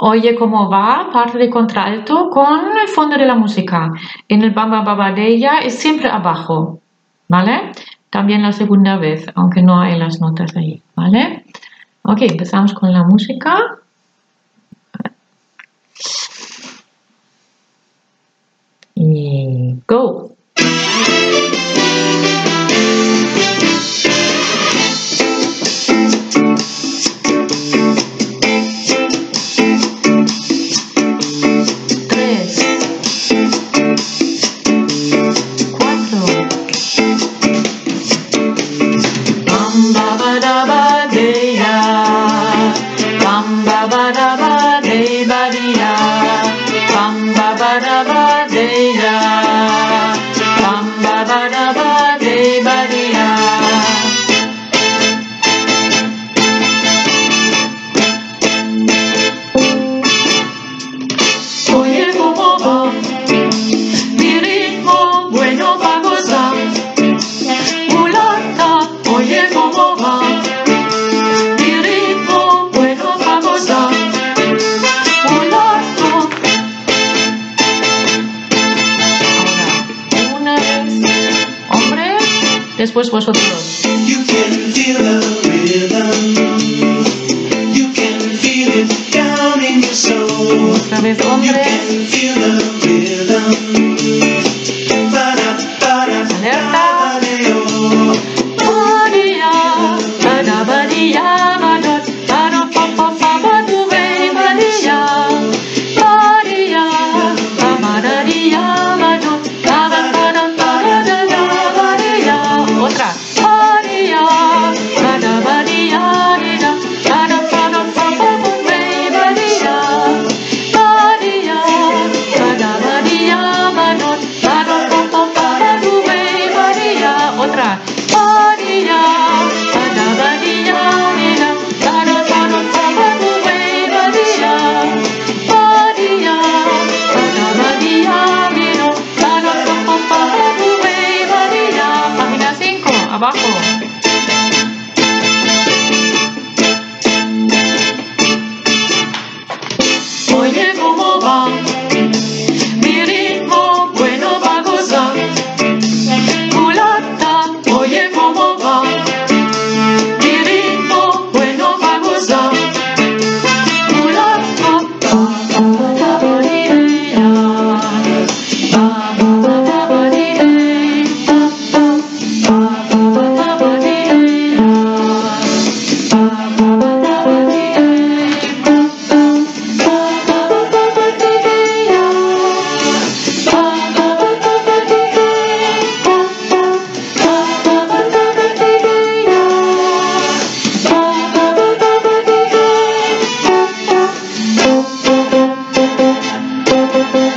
Oye cómo va, parte de contralto con el fondo de la música. En el bamba baba de ella es siempre abajo, ¿vale? También la segunda vez, aunque no hay las notas ahí, ¿vale? Ok, empezamos con la música. Go. Después vosotros. You can feel the rhythm. You can feel it down in your soul. Otra vez, You hombre. can feel the rhythm. abajo. Oye, como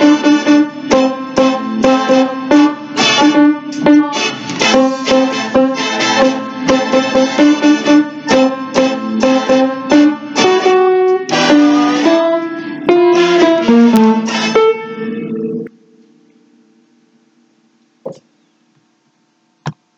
Thank you.